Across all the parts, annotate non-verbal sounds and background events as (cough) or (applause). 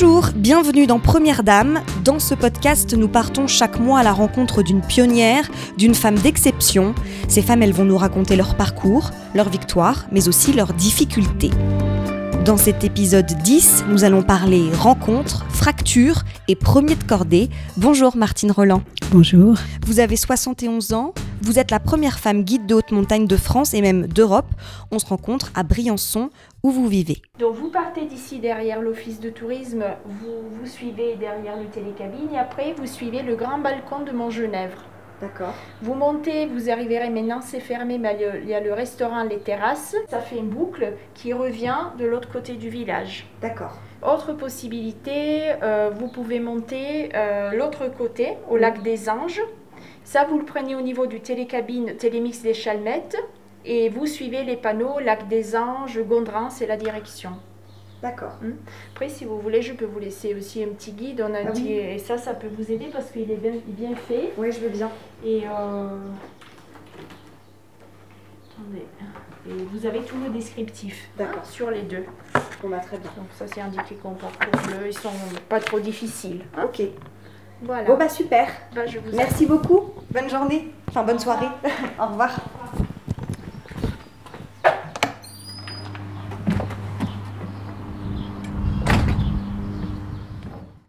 Bonjour, bienvenue dans Première Dame. Dans ce podcast, nous partons chaque mois à la rencontre d'une pionnière, d'une femme d'exception. Ces femmes, elles vont nous raconter leur parcours, leurs victoires, mais aussi leurs difficultés. Dans cet épisode 10, nous allons parler rencontres, fractures et premier de cordée. Bonjour Martine Roland. Bonjour. Vous avez 71 ans, vous êtes la première femme guide de haute montagne de France et même d'Europe. On se rencontre à Briançon, où vous vivez. Donc vous partez d'ici derrière l'office de tourisme, vous, vous suivez derrière le télécabine et après vous suivez le grand balcon de Montgenèvre. D'accord. Vous montez, vous arriverez, maintenant c'est fermé, mais il y a le restaurant, les terrasses. Ça fait une boucle qui revient de l'autre côté du village. D'accord. Autre possibilité, euh, vous pouvez monter euh, l'autre côté, au lac des Anges. Ça, vous le prenez au niveau du télécabine Télémix des Chalmettes et vous suivez les panneaux Lac des Anges, Gondrin, c'est la direction. D'accord. Hmm. Après, si vous voulez, je peux vous laisser aussi un petit guide. On a Ah oui. Et ça, ça peut vous aider parce qu'il est bien, bien fait. Oui, je veux bien. Et, euh, attendez. Et vous avez tout le descriptif hein, D'accord. sur les deux. Bon, bah, très bien. Donc ça, c'est indiqué qu'en parcours bleu. Ils sont pas trop difficiles. hein. Ok. Voilà. Bon, bah, super. Bah, je vous Merci beaucoup. Bonne journée. Enfin, bonne soirée. Au revoir. (laughs)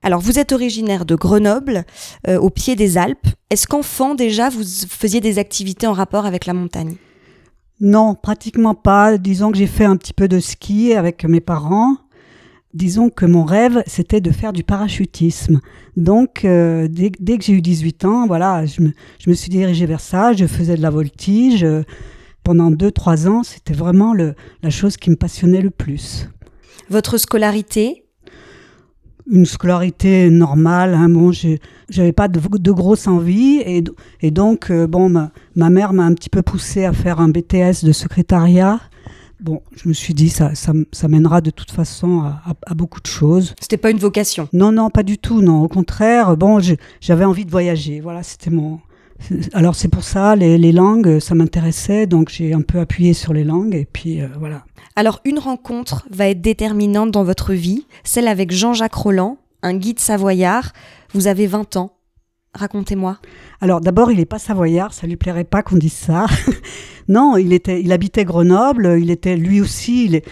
Alors, vous êtes originaire de Grenoble, euh, au pied des Alpes. Est-ce qu'enfant, déjà, vous faisiez des activités en rapport avec la montagne? Non, pratiquement pas. Disons que j'ai fait un petit peu de ski avec mes parents. Disons que mon rêve, c'était de faire du parachutisme. Donc, euh, dès, dès que j'ai eu 18 ans, voilà, je me, je me suis dirigée vers ça. Je faisais de la voltige. Pendant 2-3 ans, c'était vraiment le, la chose qui me passionnait le plus. Votre scolarité? Une scolarité normale, hein, bon, j'avais pas de, de grosses envies. Et, et donc, euh, bon, ma, ma mère m'a un petit peu poussé à faire un BTS de secrétariat. Bon, je me suis dit, ça, ça, mènera de toute façon à, à- à beaucoup de choses. C'était pas une vocation? Non, non, pas du tout, non. Au contraire, bon, j'avais envie de voyager. Voilà, c'était mon. Alors, c'est pour ça, les, les langues, ça m'intéressait. Donc, j'ai un peu appuyé sur les langues. Et puis, euh, voilà. Alors, une rencontre va être déterminante dans votre vie, celle avec Jean-Jacques Roland, un guide savoyard. Vous avez 20 ans. Racontez-moi. Alors d'abord, il n'est pas savoyard, ça lui plairait pas qu'on dise ça. (laughs) non, il était, il habitait Grenoble, il était lui aussi, il est,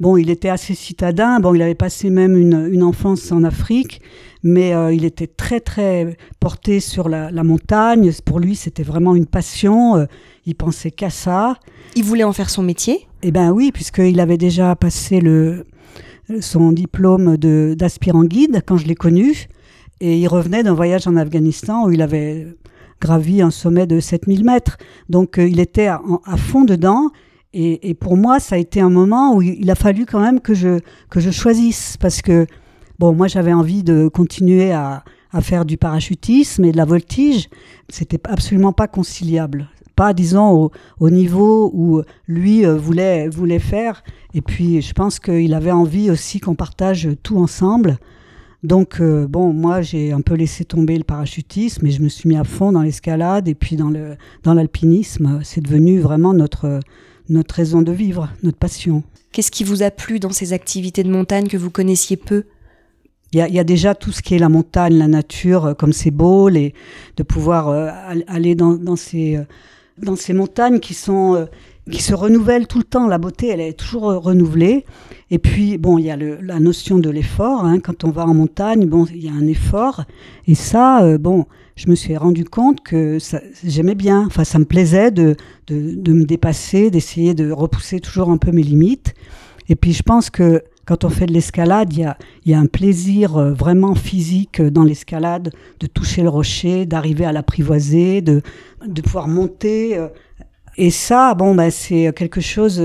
bon, il était assez citadin. Bon, il avait passé même une, une enfance en Afrique, mais euh, il était très très porté sur la, la montagne. Pour lui, c'était vraiment une passion. euh, il pensait qu'à ça. Il voulait en faire son métier? Eh ben oui, puisqu'il avait déjà passé le, son diplôme de- d'aspirant guide quand je l'ai connu. Et il revenait d'un voyage en Afghanistan où il avait gravi un sommet de 7000 mètres. Donc euh, il était à, à fond dedans. Et, pour moi, ça a été un moment où il, a fallu quand même que je, que je choisisse. Parce que, bon, moi j'avais envie de continuer à, à faire du parachutisme et de la voltige. C'était absolument pas conciliable. Pas, disons, au, au niveau où lui euh, voulait, voulait faire. Et puis, je pense qu'il avait envie aussi qu'on partage tout ensemble. Donc, euh, bon, moi, j'ai un peu laissé tomber le parachutisme et je me suis mis à fond dans l'escalade et puis dans le dans l'alpinisme. C'est devenu vraiment notre, notre raison de vivre, notre passion. Qu'est-ce qui vous a plu dans ces activités de montagne que vous connaissiez peu? Il y, a, il y a déjà tout ce qui est la montagne, la nature, euh, comme c'est beau, les, de pouvoir euh, al- aller dans, dans, ces, euh, dans ces montagnes qui, sont, euh, qui se renouvellent tout le temps. La beauté, elle est toujours renouvelée. Et puis, bon, il y a le, la notion de l'effort. hein. Quand on va en montagne, bon, il y a un effort. Et ça, euh, bon, je me suis rendu compte que j'aimais bien. Enfin, ça me plaisait de, de, me dépasser, d'essayer de repousser toujours un peu mes limites. Et puis, je pense que quand on fait de l'escalade, il y y a un plaisir euh, vraiment physique euh, dans l'escalade, de toucher le rocher, d'arriver à l'apprivoiser, de, de pouvoir monter. euh. Et ça, bon, ben, c'est quelque chose,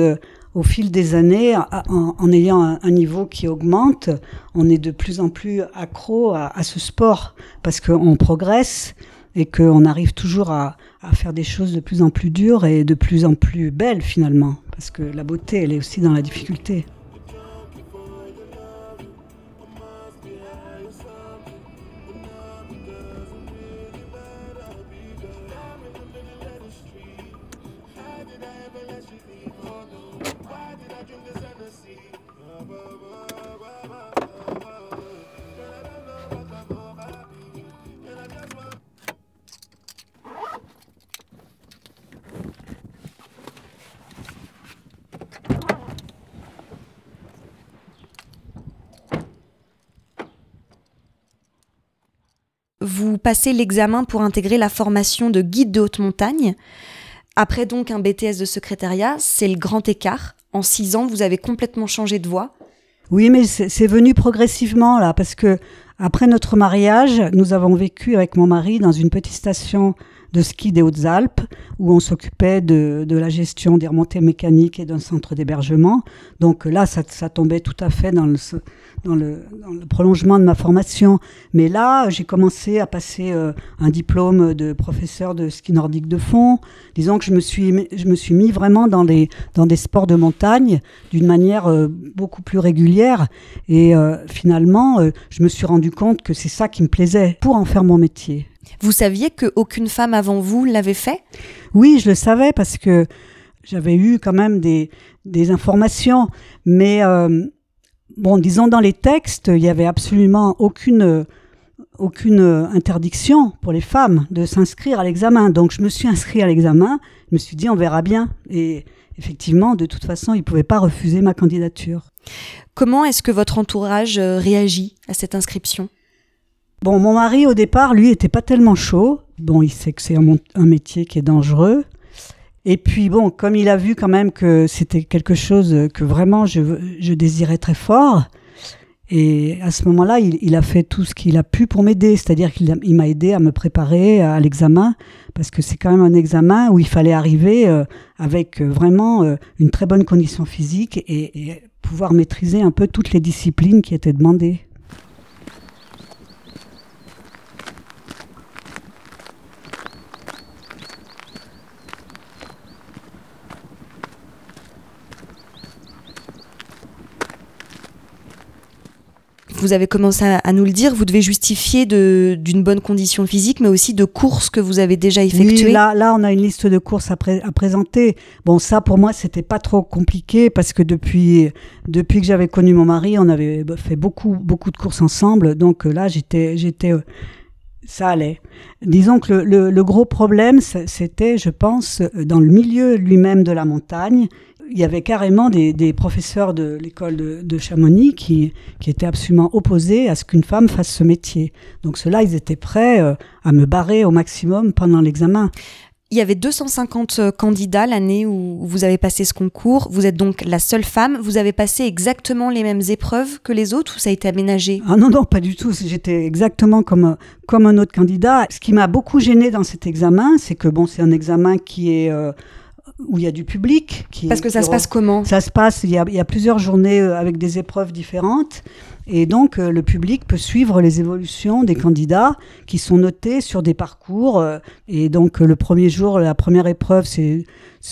au fil des années, en, ayant un, niveau qui augmente, on est de plus en plus accro à, ce sport, parce qu'on progresse et qu'on arrive toujours à faire des choses de plus en plus dures et de plus en plus belles finalement, parce que la beauté, elle est aussi dans la difficulté. Vous passez l'examen pour intégrer la formation de guide de haute montagne. Après donc un BTS de secrétariat, c'est le grand écart. En six ans, vous avez complètement changé de voie. Oui, mais c'est venu progressivement là, parce que après notre mariage, nous avons vécu avec mon mari dans une petite station de ski des Hautes-Alpes, où on s'occupait de, la gestion des remontées mécaniques et d'un centre d'hébergement. Donc là, ça, tombait tout à fait dans le, dans, le, prolongement de ma formation. Mais là, j'ai commencé à passer euh, un diplôme de professeur de ski nordique de fond. Disons que je me suis, je me suis mis vraiment dans des, dans des sports de montagne d'une manière euh, beaucoup plus régulière. Et euh, finalement, je me suis rendu compte que c'est ça qui me plaisait pour en faire mon métier. Vous saviez qu'aucune femme avant vous l'avait fait? Oui, je le savais parce que j'avais eu quand même des, des informations. Mais euh, bon, disons dans les textes, il n'y avait absolument aucune, aucune interdiction pour les femmes de s'inscrire à l'examen. Donc je me suis inscrit à l'examen, je me suis dit on verra bien. Et effectivement, de toute façon, ils ne pouvaient pas refuser ma candidature. Comment est-ce que votre entourage euh, réagit à cette inscription? Bon, mon mari, au départ, lui, était pas tellement chaud. Bon, il sait que c'est un, métier qui est dangereux. Et puis, bon, comme il a vu quand même que c'était quelque chose que vraiment je, désirais très fort, et à ce moment-là, il, a fait tout ce qu'il a pu pour m'aider, c'est-à-dire qu'il m'a aidé à me préparer à l'examen, parce que c'est quand même un examen où il fallait arriver euh, avec euh, vraiment euh, une très bonne condition physique et pouvoir maîtriser un peu toutes les disciplines qui étaient demandées. Vous avez commencé à, nous le dire, vous devez justifier d'une bonne condition physique, mais aussi de courses que vous avez déjà effectuées. Oui, là, là, on a une liste de courses à, à présenter. Bon, ça, pour moi, c'était pas trop compliqué parce que depuis, depuis que j'avais connu mon mari, on avait fait beaucoup, beaucoup de courses ensemble. Donc euh, là, j'étais, j'étais, euh, ça allait. Disons que le, le gros problème, c'était, je pense, dans le milieu lui-même de la montagne il y avait carrément des, professeurs de l'école de, Chamonix qui, qui étaient absolument opposés à ce qu'une femme fasse ce métier. Donc ceux-là, ils étaient prêts euh, à me barrer au maximum pendant l'examen. Il y avait 250 euh, candidats l'année où vous avez passé ce concours. Vous êtes donc la seule femme. Vous avez passé exactement les mêmes épreuves que les autres ou ça a été aménagé? Ah non, non, pas du tout. J'étais exactement comme, comme un autre candidat. Ce qui m'a beaucoup gêné dans cet examen, c'est que bon, c'est un examen qui est... Euh, où il y a du public. Qui, Parce que ça se passe comment? Ça se passe, il y, a, il y, a, plusieurs journées euh, avec des épreuves différentes. Et donc, euh, le public peut suivre les évolutions des candidats qui sont notés sur des parcours. Euh, et donc, le premier jour, la première épreuve, c'est,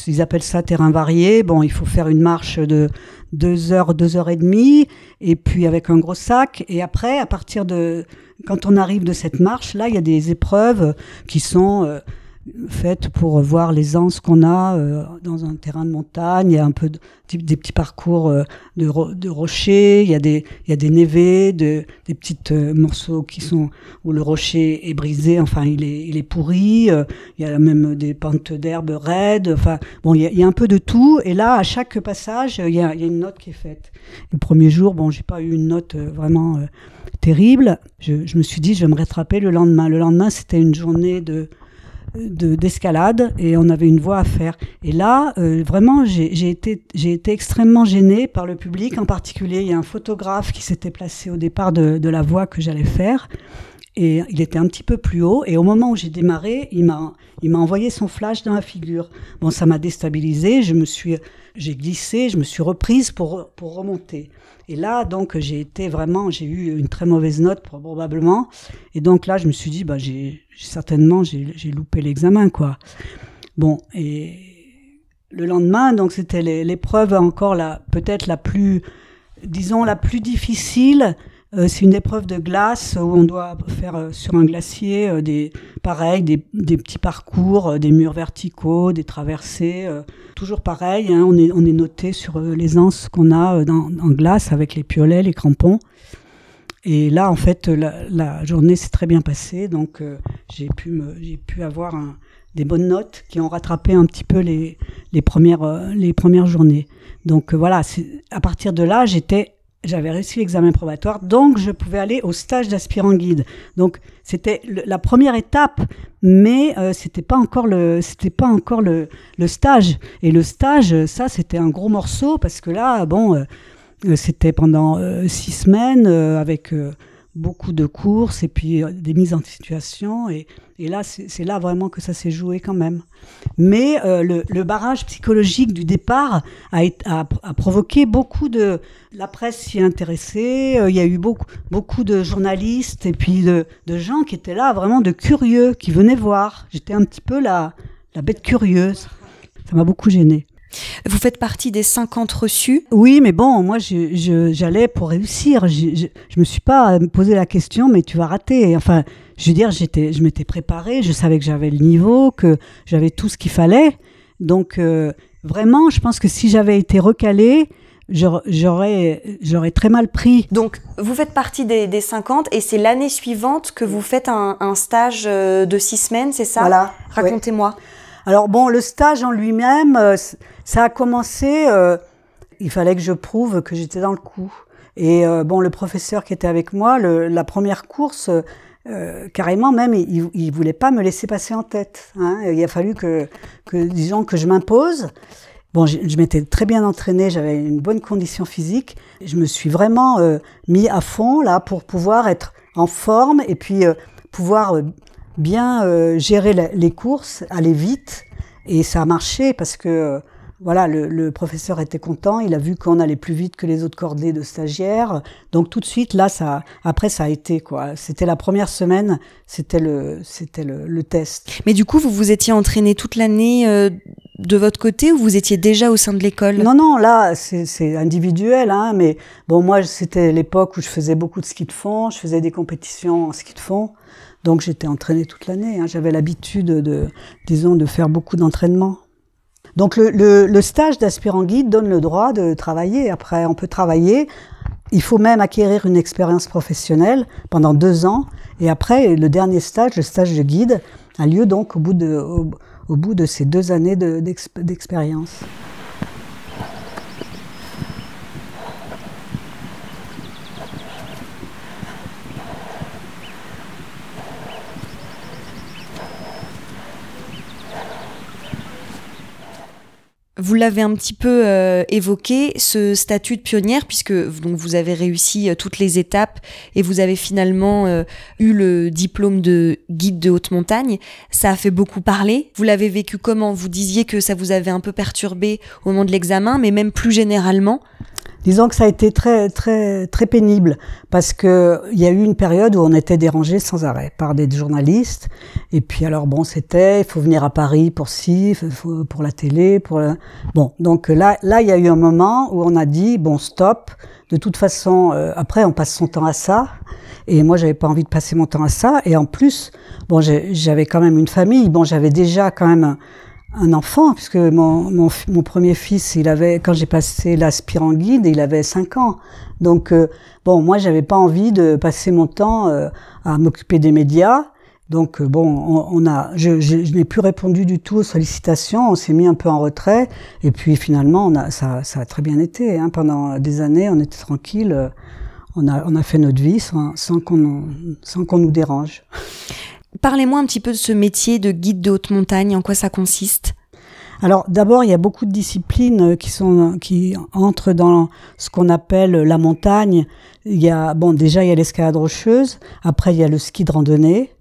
ils appellent ça terrain varié. Bon, il faut faire une marche de deux heures, deux heures et demie, et puis avec un gros sac. Et après, à partir de, quand on arrive de cette marche, là, il y a des épreuves qui sont faite pour voir les anses qu'on a euh, dans un terrain de montagne. Il y a un peu de, des petits parcours euh, de, de, rochers, il y a des, il des névés, de, des petits euh, morceaux qui sont où le rocher est brisé, enfin il est, pourri. il y a même des pentes d'herbe raides. Enfin bon, il y, a, un peu de tout. Et là, à chaque passage, il y a, une note qui est faite. Le premier jour, bon, j'ai pas eu une note vraiment terrible. Je me suis dit, je vais me rattraper le lendemain. Le lendemain, c'était une journée de d'escalade et on avait une voie à faire. Et là, euh, vraiment, j'ai été, été extrêmement gênée par le public. En particulier, il y a un photographe qui s'était placé au départ de, de la voie que j'allais faire. Et il était un petit peu plus haut. Et au moment où j'ai démarré, il m'a, il m'a envoyé son flash dans la figure. Bon, ça m'a déstabilisé. Je me suis, j'ai glissé, je me suis reprise pour, pour remonter. Et là, donc, j'ai été vraiment, j'ai eu une très mauvaise note probablement. Et donc là, je me suis dit, bah, j'ai certainement, j'ai loupé l'examen, quoi. Bon, et le lendemain, donc c'était l'épreuve encore la peut-être la plus, disons la plus difficile c'est une épreuve de glace où on doit faire euh, sur un glacier euh, des, pareil, des, petits parcours, des murs verticaux, des traversées. toujours pareil, hein, on, est, noté sur les anses qu'on a dans, en glace avec les piolets, les crampons. Et là, en fait, la, journée s'est très bien passée, donc j'ai pu, me, j'ai pu avoir des bonnes notes qui ont rattrapé un petit peu les, premières, les premières journées. Donc voilà, à partir de là, j'étais j'avais réussi l'examen probatoire, donc je pouvais aller au stage d'aspirant guide. Donc c'était la première étape, mais euh, c'était pas encore le c'était pas encore le, le, stage. Et le stage, ça c'était un gros morceau parce que là, bon, euh, c'était pendant six semaines avec beaucoup de courses et puis des mises en situation. Et, et là, c'est là vraiment que ça s'est joué quand même. Mais le, le, barrage psychologique du départ a, a, provoqué beaucoup de la presse s'y intéressait. Euh, il y a eu beaucoup, beaucoup de journalistes et puis de, gens qui étaient là, vraiment de curieux, qui venaient voir. J'étais un petit peu la, la bête curieuse. Ça m'a beaucoup gênée. Vous faites partie des 50 reçus Oui, mais bon, moi, j'allais pour réussir. Je ne me suis pas posé la question, mais tu vas rater. Enfin, je veux dire, je m'étais préparée, je savais que j'avais le niveau, que j'avais tout ce qu'il fallait. Donc, euh, vraiment, je pense que si j'avais été recalée, j'aurais, j'aurais très mal pris. Donc, vous faites partie des, 50 et c'est l'année suivante que vous faites un, stage euh, de six semaines, c'est ça? Voilà. Racontez-moi. Alors, bon, le stage en lui-même, euh, ça a commencé, euh, il fallait que je prouve que j'étais dans le coup. Et bon, le professeur qui était avec moi, la première course, carrément même, il, il voulait pas me laisser passer en tête. Hein. Il a fallu que, que disons, que je m'impose. Bon, je, m'étais très bien entraînée, j'avais une bonne condition physique. Je me suis vraiment euh, mis à fond là pour pouvoir être en forme et puis euh, pouvoir euh, bien gérer les courses, aller vite. Et ça a marché parce que voilà, le, professeur était content, il a vu qu'on allait plus vite que les autres cordées de stagiaires. Donc tout de suite, là, ça, après, ça a été quoi. C'était la première semaine, c'était le, c'était le, test. Mais du coup, vous vous étiez entraîné toute l'année euh, de votre côté ou vous étiez déjà au sein de l'école? Non, non, là, c'est individuel, hein, mais bon, moi, c'était l'époque où je faisais beaucoup de ski de fond, je faisais des compétitions en ski de fond. Donc j'étais entraînée toute l'année. Hein. J'avais l'habitude de, disons, de faire beaucoup d'entraînement. Donc le, stage d'aspirant guide donne le droit de travailler. Après, on peut travailler. Il faut même acquérir une expérience professionnelle pendant deux ans. Et après, le dernier stage, le stage de guide, a lieu donc au, bout de ces deux années d'expérience. Vous l'avez un petit peu euh, évoqué, ce statut de pionnière, puisque vous avez réussi euh, toutes les étapes et vous avez finalement euh, eu le diplôme de guide de haute montagne. Ça a fait beaucoup parler. Vous l'avez vécu comment? Vous disiez que ça vous avait un peu perturbé au moment de l'examen, mais même plus généralement Disons que ça a été très très très pénible parce que il y a eu une période où on était dérangé sans arrêt par des journalistes. Et puis alors bon c'était il faut venir à Paris pour ci pour la télé pour bon donc là là il y a eu un moment où on a dit bon stop. De toute façon euh, après on passe son temps à ça. Et moi j'avais pas envie de passer mon temps à ça. Et en plus bon j'avais quand même une famille. Bon j'avais déjà quand même un enfant, puisque mon, mon, mon, premier fils, il avait, quand j'ai passé l'aspirant guide, il avait 5 ans. Donc, euh, bon, moi, j'avais pas envie de passer mon temps euh, à m'occuper des médias. Donc, euh, bon, on, a, je, je, n'ai plus répondu du tout aux sollicitations, on s'est mis un peu en retrait, et puis finalement, on a, ça, ça a très bien été. Hein. Pendant des années, on était tranquille, on a, on a fait notre vie sans, sans qu'on sans qu'on nous dérange. Parlez-moi un petit peu de ce métier de guide de haute montagne, en quoi ça consiste? Alors d'abord, il y a beaucoup de disciplines qui sont qui entrent dans ce qu'on appelle la montagne. Il y a bon déjà il y a l'escalade rocheuse, après il y a le ski de randonnée,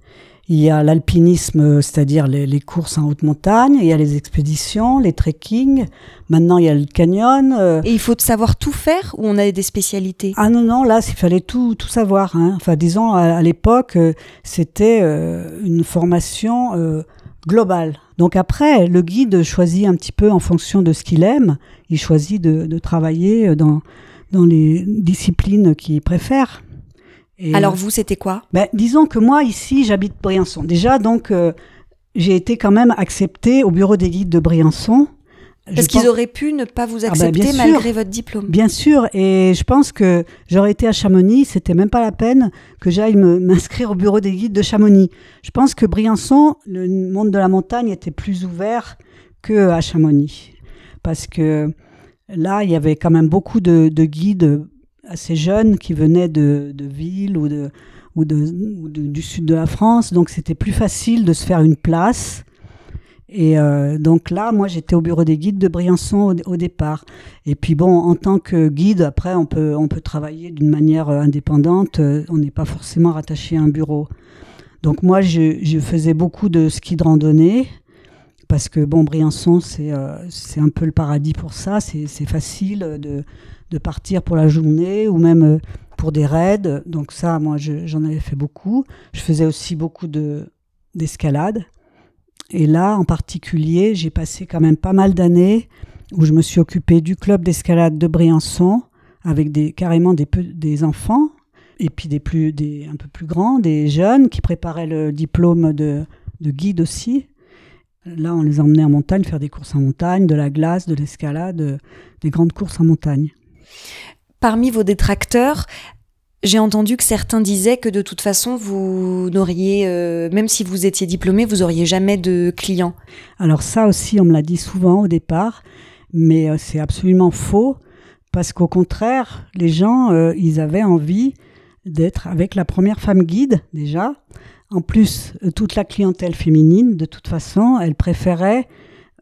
il y a l'alpinisme, c'est-à-dire les, courses en haute montagne, il y a les expéditions, les trekking, maintenant il y a le canyon. Euh. Et il faut savoir tout faire ou on a des spécialités? Ah non, non, là, il fallait tout, tout savoir. Hein. Enfin, disons, à, l'époque, euh, c'était euh, une formation globale. Donc après, le guide choisit un petit peu en fonction de ce qu'il aime, il choisit de, de travailler dans, dans les disciplines qu'il préfère. Alors vous, c'était quoi? Ben, Disons que moi, ici, j'habite Briançon. Déjà, donc, euh, j'ai été quand même acceptée au bureau des guides de Briançon. Parce qu'ils auraient pu ne pas vous ah ben, accepter malgré votre diplôme. Bien sûr, et je pense que j'aurais été à Chamonix, c'était même pas la peine que j'aille (laughs) m'inscrire au bureau des guides de Chamonix. Je pense que Briançon, le monde de la montagne était plus ouvert que à Chamonix, parce que là, il y avait quand même beaucoup de, de guides assez jeunes qui venaient de, de villes ou, de, ou, de, du sud de la France, donc c'était plus facile de se faire une place. Et euh, donc là, moi, j'étais au bureau des guides de Briançon au, départ. Et puis bon, en tant que guide, après, on peut, on peut travailler d'une manière euh, indépendante. euh, On n'est pas forcément rattaché à un bureau. Donc moi, je, faisais beaucoup de ski de randonnée parce que bon, Briançon, c'est un peu le paradis pour ça. C'est facile de, de partir pour la journée ou même euh, pour des raids. Donc ça, moi, je- j'en avais fait beaucoup. Je faisais aussi beaucoup de d'escalade. Et là, en particulier, j'ai passé quand même pas mal d'années où je me suis occupée du club d'escalade de Briançon avec des, carrément des, des enfants et puis des, plus, des un peu plus grands, des jeunes qui préparaient le diplôme de, de guide aussi. Là, on les emmenait en montagne faire des courses en montagne, de la glace, de l'escalade, euh, des grandes courses en montagne. Parmi vos détracteurs, j'ai entendu que certains disaient que de toute façon, vous n'auriez, euh, même si vous étiez diplômé, vous auriez jamais de clients. Alors ça aussi, on me l'a dit souvent au départ, mais euh, c'est absolument faux, parce qu'au contraire, les gens, euh, ils avaient envie d'être avec la première femme guide déjà. En plus, toute la clientèle féminine, de toute façon, elle préférait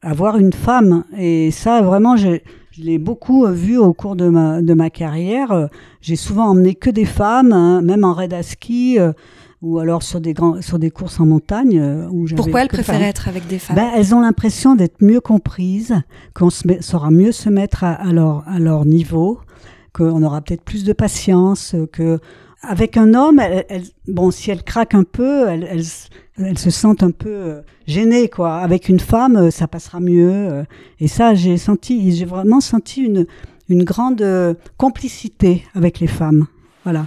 avoir une femme. Et ça, vraiment, je, je l'ai beaucoup euh, vu au cours de ma, de ma carrière. Euh, J'ai souvent emmené que des femmes, hein, même en raid à ski, euh, ou alors sur des, grands, sur des courses en montagne. où Pourquoi elles préféraient être avec des femmes? Ben, elles ont l'impression d'être mieux comprises, qu'on saura mieux se mettre à, à leur, à leur niveau, qu'on aura peut-être plus de patience, que avec un homme, elles- elles- bon, si elles craquent un peu, elles, elles, elles se sentent un peu euh, gênées, quoi. Avec une femme, euh, ça passera mieux. euh. Et ça, j'ai senti, j'ai vraiment senti une, une grande complicité avec les femmes. Voilà.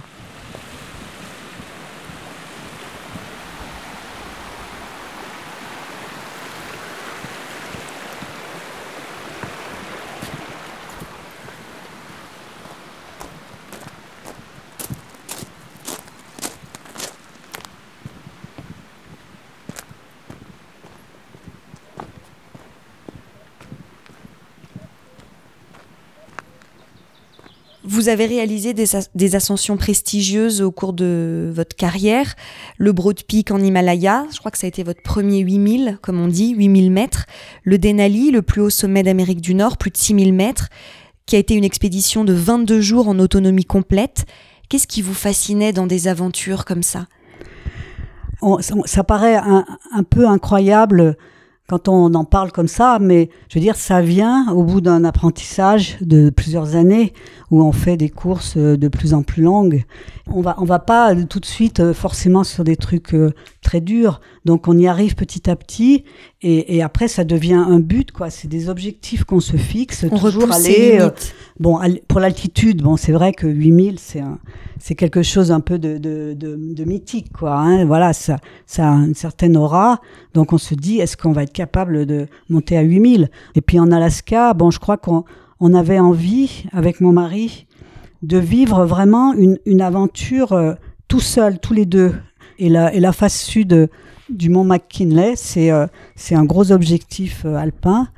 Vous avez réalisé des, as- des ascensions prestigieuses au cours de votre carrière. Le Broad Peak en Himalaya, je crois que ça a été votre premier 8000, comme on dit, 8000 mètres. Le Denali, le plus haut sommet d'Amérique du Nord, plus de 6000 mètres, qui a été une expédition de 22 jours en autonomie complète. Qu'est-ce qui vous fascinait dans des aventures comme ça, ça paraît un, un peu incroyable quand on en parle comme ça, mais je veux dire, ça vient au bout d'un apprentissage de plusieurs années où on fait des courses euh, de plus en plus longues. On va, on va pas tout de suite euh, forcément sur des trucs euh, très durs, donc on y arrive petit à petit, et, et après ça devient un but, quoi. C'est des objectifs qu'on se fixe, On toujours aller. euh. Bon, pour l'altitude, bon, c'est vrai que 8000, c'est un, c'est quelque chose un peu de, de, de, de mythique, quoi. Hein. Voilà, ça, ça a une certaine aura. Donc, on se dit, est-ce qu'on va être capable de monter à 8000 Et puis, en Alaska, bon, je crois qu'on on avait envie, avec mon mari, de vivre vraiment une, une aventure euh, tout seul, tous les deux. Et la, et la face sud du mont McKinley, c'est euh, un gros objectif euh, alpin.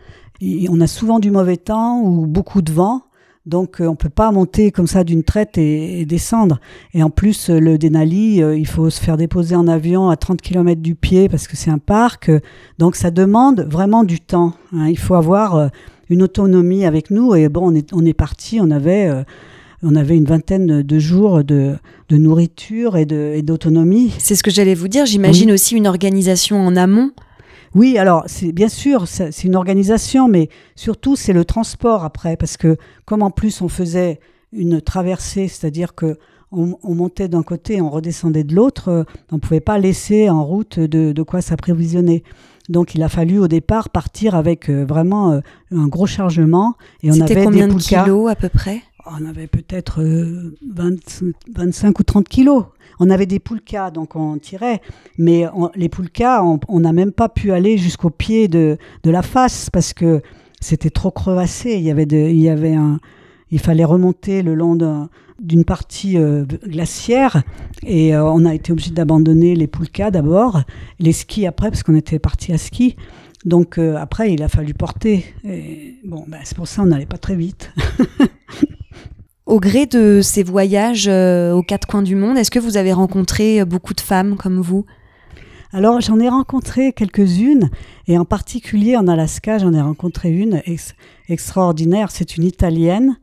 Et on a souvent du mauvais temps ou beaucoup de vent. Donc euh, on peut pas monter comme ça d'une traite et, descendre. Et en plus, euh, le Denali, euh, il faut se faire déposer en avion à 30 km du pied parce que c'est un parc. euh, donc ça demande vraiment du temps. hein. Il faut avoir euh, une autonomie avec nous. Et bon, on est, on est parti, on avait, euh, on avait une vingtaine de jours de, de nourriture et d'autonomie. C'est ce que j'allais vous dire. J'imagine aussi une organisation en amont. Oui, alors c'est bien sûr, c'est une organisation, mais surtout c'est le transport après, parce que comme en plus on faisait une traversée, c'est-à-dire que on, on montait d'un côté, on redescendait de l'autre, euh, on ne pouvait pas laisser en route de, de quoi s'approvisionner. Donc il a fallu au départ partir avec euh, vraiment euh, un gros chargement et on avait combien des de kilos à peu près? On avait peut-être euh, 20 25 ou 30 kilos. On avait des poulkas, donc on tirait. Mais on- les poulkas, on on n'a même pas pu aller jusqu'au pied de, de la face parce que c'était trop crevassé. Il y avait, de, il y avait un, il fallait remonter le long d'un- d'une partie euh, glaciaire et euh, on a été obligé d'abandonner les poulkas d'abord, les skis après parce qu'on était parti à ski. Donc euh, après, il a fallu porter. Et bon, ben, c'est pour ça on n'allait pas très vite. (laughs) Au gré de ces voyages aux quatre coins du monde, est-ce que vous avez rencontré beaucoup de femmes comme vous? Alors j'en ai rencontré quelques-unes, et en particulier en Alaska, j'en ai rencontré une extraordinaire, c'est une Italienne,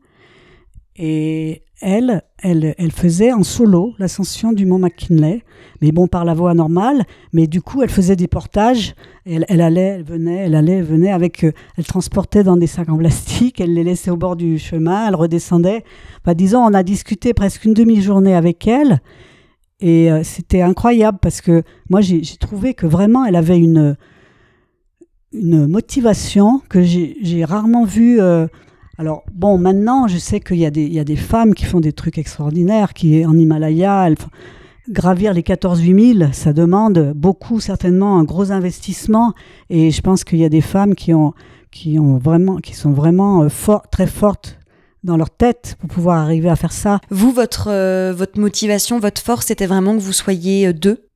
et elle, elle, elle faisait en solo l'ascension du mont McKinley, mais bon, par la voie normale, mais du coup, elle faisait des portages, elle, elle allait, elle venait, elle allait, elle venait avec, euh, elle transportait dans des sacs en plastique, elle les laissait au bord du chemin, elle redescendait. Enfin, disons, on a discuté presque une demi-journée avec elle, et euh, c'était incroyable parce que moi, j'ai trouvé que vraiment, elle avait une, une motivation que j'ai rarement vue. Euh, alors, bon, maintenant, je sais qu'il y, y, a des femmes qui font des trucs extraordinaires, qui, en Himalaya, elles, gravir les 14 8000, ça demande beaucoup, certainement, un gros investissement. Et je pense qu'il y a des femmes qui, ont, qui, ont vraiment, qui sont vraiment euh, très fortes dans leur tête pour pouvoir arriver à faire ça. Vous, votre, euh, votre motivation, votre force, c'était vraiment que vous soyez euh, deux?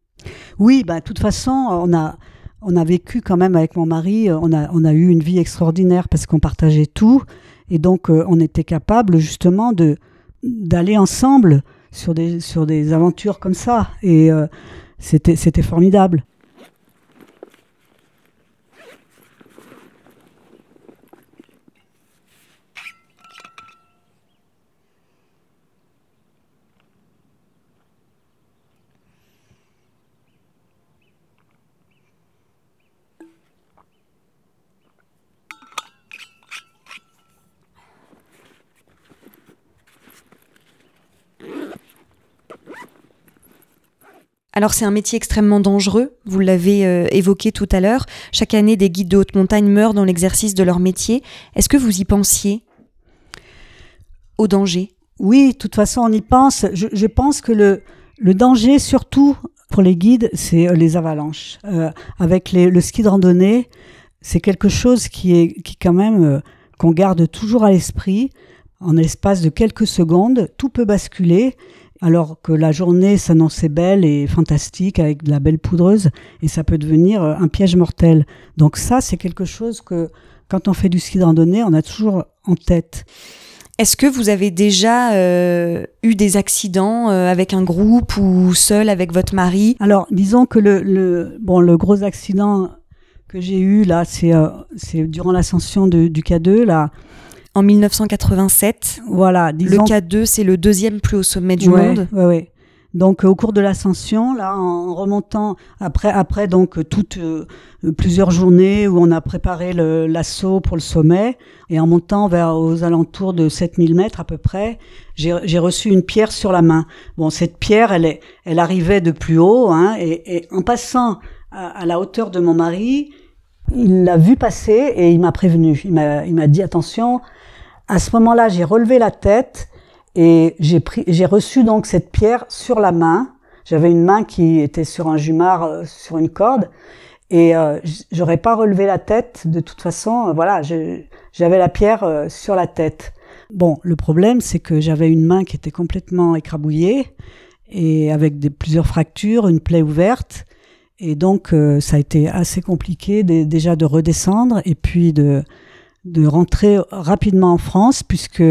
Oui, bah, de toute façon, on a, on a vécu quand même avec mon mari, on a, on a eu une vie extraordinaire parce qu'on partageait tout. Et donc, on était capable justement de d'aller ensemble sur des, sur des aventures comme ça. Et euh, c'était formidable. Alors c'est un métier extrêmement dangereux, vous l'avez euh, évoqué tout à l'heure. Chaque année, des guides de haute montagne meurent dans l'exercice de leur métier. Est-ce que vous y pensiez au danger? Oui, de toute façon, on y pense. Je, pense que le, danger, surtout pour les guides, c'est euh, les avalanches. Euh, avec le ski de randonnée, c'est quelque chose qui est qui quand même qu'on garde toujours à l'esprit. En l'espace de quelques secondes, tout peut basculer alors que la journée s'annonçait belle et fantastique avec de la belle poudreuse, et ça peut devenir euh, un piège mortel. Donc ça, c'est quelque chose que, quand on fait du ski de randonnée, on a toujours en tête. Est-ce que vous avez déjà euh, eu des accidents euh, avec un groupe ou seul avec votre mari? Alors, disons que le, bon, le gros accident que j'ai eu là, c'est durant l'ascension du K2 là en 1987. Voilà, disons... Le K2, c'est le deuxième plus haut sommet du monde. Oui, oui. Donc au cours de l'ascension, là, en remontant après, après donc toutes euh, plusieurs journées où on a préparé l'assaut pour le sommet, et en montant vers aux alentours de 7000 mètres à peu près, j'ai reçu une pierre sur la main. Bon, cette pierre, elle, est, elle arrivait de plus haut, hein, et, et, en passant à, à, la hauteur de mon mari, il l'a vu passer et il m'a prévenu. Il m'a dit attention, à ce moment-là, j'ai relevé la tête et j'ai pris, j'ai reçu donc cette pierre sur la main. J'avais une main qui était sur un jumard, euh, sur une corde, et euh, j'aurais pas relevé la tête. De toute façon, euh, voilà, j'avais la pierre sur la tête. Bon, le problème, c'est que j'avais une main qui était complètement écrabouillée et avec des, plusieurs fractures, une plaie ouverte. Et donc, ça a été assez compliqué déjà de redescendre et puis de, de rentrer rapidement en France, puisque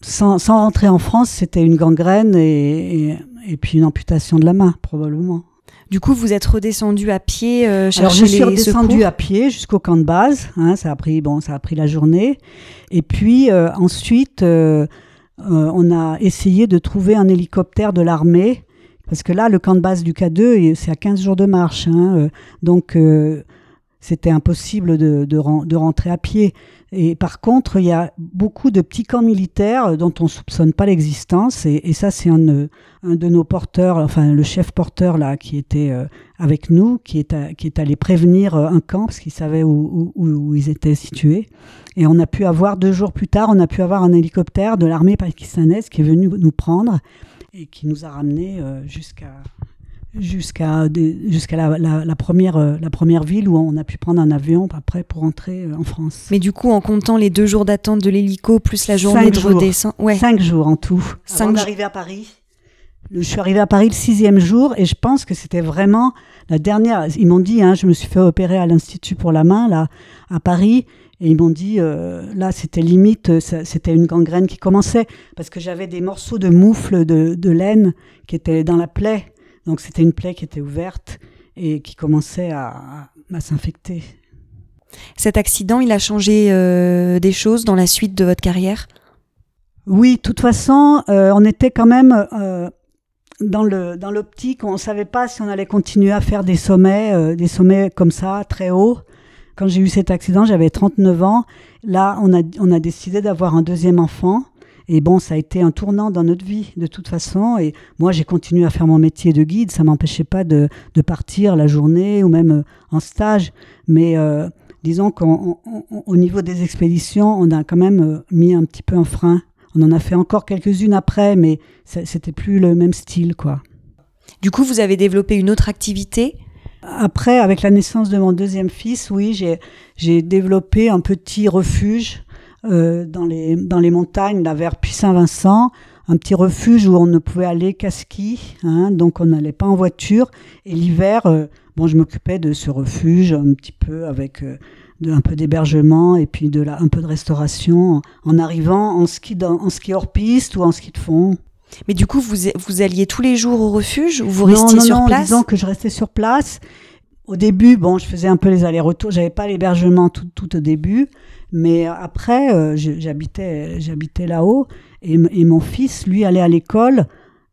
sans, sans rentrer en France, c'était une gangrène et, et, puis une amputation de la main, probablement. Du coup, vous êtes redescendu à pied euh, chercher Alors, je suis redescendu à pied jusqu'au camp de base. Hein, ça a pris bon, ça a pris la journée. Et puis euh, ensuite, euh, on a essayé de trouver un hélicoptère de l'armée parce que là, le camp de base du K2, c'est à 15 jours de marche. Hein, donc c'était impossible de, de, rentrer à pied. Et par contre, il y a beaucoup de petits camps militaires dont on soupçonne pas l'existence. Et, ça, c'est un, un, de nos porteurs, enfin le chef porteur là, qui était euh, avec nous, qui est, qui est allé prévenir euh, un camp parce qu'il savait où, où, où, ils étaient situés. Et on a pu avoir deux jours plus tard, on a pu avoir un hélicoptère de l'armée pakistanaise qui est venu nous prendre et qui nous a ramenés euh, jusqu'à jusqu'à jusqu'à la, la, première euh, la première ville où on a pu prendre un avion après pour rentrer euh, en France. Mais du coup, en comptant les deux jours d'attente de l'hélico plus la journée de redescente, ouais. cinq jours en tout. Cinq d'arriver à Paris. Je suis arrivée à Paris le sixième jour et je pense que c'était vraiment la dernière. Ils m'ont dit, hein, je me suis fait opérer à l'institut pour la main là à Paris Et ils m'ont dit, euh, là, c'était limite, c'était une gangrène qui commençait, parce que j'avais des morceaux de moufle de, laine qui étaient dans la plaie. Donc c'était une plaie qui était ouverte et qui commençait à, s'infecter. Cet accident, il a changé euh, des choses dans la suite de votre carrière? Oui, de toute façon, euh, on était quand même dans le dans l'optique, on ne savait pas si on allait continuer à faire des sommets, des sommets comme ça, très hauts. Quand j'ai eu cet accident, j'avais 39 ans. Là, on a, on a décidé d'avoir un deuxième enfant. Et bon, ça a été un tournant dans notre vie, de toute façon. Et moi, j'ai continué à faire mon métier de guide. Ça m'empêchait pas de, de, partir la journée ou même euh, en stage. Mais euh, disons qu'au niveau des expéditions, on a quand même euh, mis un petit peu un frein. On en a fait encore quelques-unes après, mais c'était plus le même style, quoi. Du coup, vous avez développé une autre activité? Après, avec la naissance de mon deuxième fils, oui, j'ai développé un petit refuge euh, dans, les, dans les montagnes, là, vers Puy-Saint-Vincent, un petit refuge où on ne pouvait aller qu'à ski, hein, donc on n'allait pas en voiture. Et l'hiver, euh, bon, je m'occupais de ce refuge un petit peu avec euh, un peu d'hébergement et puis de la, un peu de restauration en, arrivant en ski, en ski hors piste ou en ski de fond. Mais du coup, vous, vous alliez tous les jours au refuge ou vous restiez non, sur non, place? disons que je restais sur place. Au début, bon, je faisais un peu les allers-retours. J'avais pas l'hébergement tout, tout, au début, mais après, euh, j'habitais, j'habitais là-haut et, et, mon fils, lui, allait à l'école.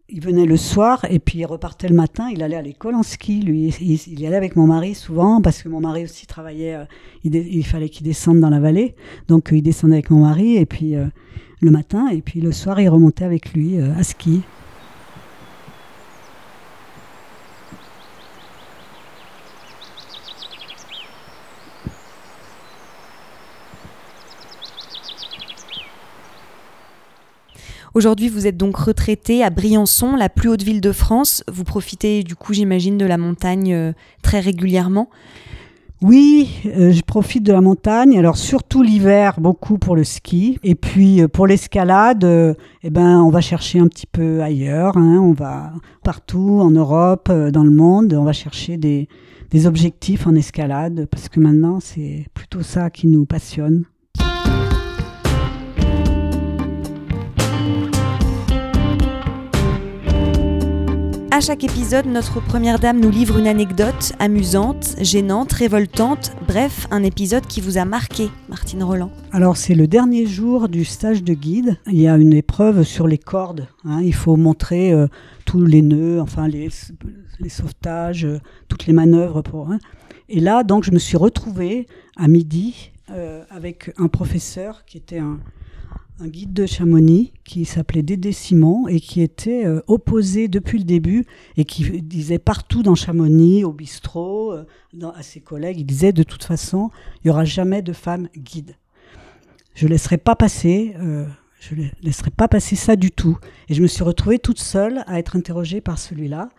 Il venait le soir et puis il repartait le matin. Il allait à l'école en ski. Lui, il, y allait avec mon mari souvent parce que mon mari aussi travaillait. Euh, il, fallait qu'il descende dans la vallée, donc il descendait avec mon mari et puis. Euh, le matin et puis le soir il remontait avec lui euh, à ski. Aujourd'hui, vous êtes donc retraité à Briançon, la plus haute ville de France. Vous profitez du coup, j'imagine, de la montagne euh, très régulièrement. Oui, euh, je profite de la montagne. Alors surtout l'hiver, beaucoup pour le ski. Et puis euh, pour l'escalade, euh, eh ben on va chercher un petit peu ailleurs. Hein. On va partout en Europe, dans le monde. On va chercher des, des objectifs en escalade parce que maintenant c'est plutôt ça qui nous passionne. À chaque épisode, notre première dame nous livre une anecdote amusante, gênante, révoltante, bref, un épisode qui vous a marqué, Martine Roland. Alors c'est le dernier jour du stage de guide. Il y a une épreuve sur les cordes. Hein. Il faut montrer euh, tous les nœuds, enfin les, sauvetages, euh, toutes les manœuvres pour. Hein. Et là, donc, je me suis retrouvée à midi euh, avec un professeur qui était un, un guide de Chamonix qui s'appelait Dédé Simon et qui était euh, opposé depuis le début et qui disait partout dans Chamonix, au bistrot, euh, à ses collègues, il disait de toute façon, il n'y aura jamais de femme guide. Je ne laisserai pas passer, euh, je laisserai pas passer ça du tout. Et je me suis retrouvée toute seule à être interrogée par celui-là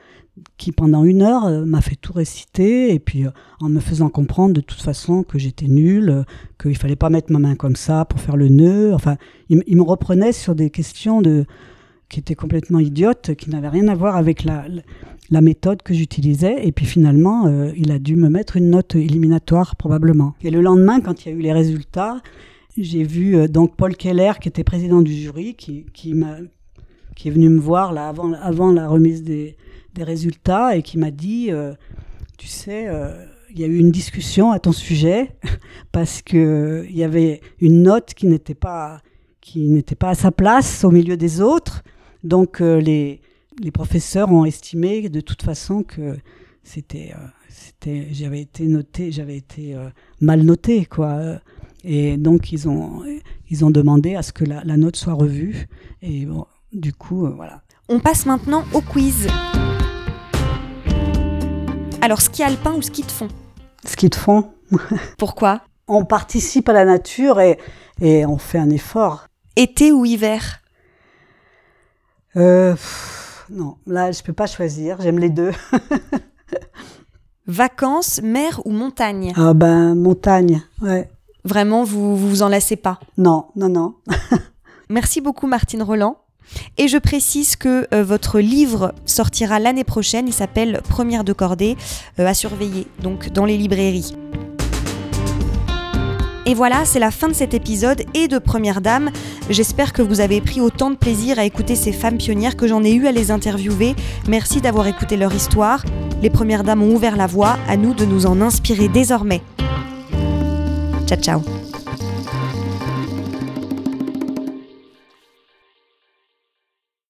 qui pendant une heure euh, m'a fait tout réciter et puis euh, en me faisant comprendre de toute façon que j'étais nulle, euh, qu'il fallait pas mettre ma main comme ça pour faire le nœud. Enfin, il, me reprenait sur des questions de qui étaient complètement idiotes, qui n'avaient rien à voir avec la, la méthode que j'utilisais. Et puis finalement, il a dû me mettre une note éliminatoire probablement. Et le lendemain, quand il y a eu les résultats, j'ai vu donc Paul Keller, qui était président du jury, qui, qui qui est venu me voir là avant, avant la remise des, des résultats et qui m'a dit, euh, tu sais, euh, il y a eu une discussion à ton sujet (laughs) parce que euh, il y avait une note qui n'était pas qui n'était pas à sa place au milieu des autres. Donc les, les professeurs ont estimé de toute façon que c'était c'était j'avais été noté j'avais été mal noté quoi et donc ils ont ils ont demandé à ce que la, la note soit revue et bon, du coup voilà on passe maintenant au quiz. Alors, ski alpin ou ski de fond? Ski de fond. (laughs) Pourquoi? On participe à la nature et, et on fait un effort. Été ou hiver? Euh, Non, là, je ne peux pas choisir. J'aime les deux. (laughs) Vacances, mer ou montagne? Ah ben, montagne, ouais. Vraiment, vous, vous vous en lassez pas? Non, non, non. (laughs) Merci beaucoup Martine Roland. Et je précise que euh, votre livre sortira l'année prochaine. Il s'appelle Première de cordée euh, à surveiller, donc dans les librairies. Et voilà, c'est la fin de cet épisode et de Première Dame. J'espère que vous avez pris autant de plaisir à écouter ces femmes pionnières que j'en ai eu à les interviewer. Merci d'avoir écouté leur histoire. Les Premières Dames ont ouvert la voie, à nous de nous en inspirer désormais. Ciao, ciao.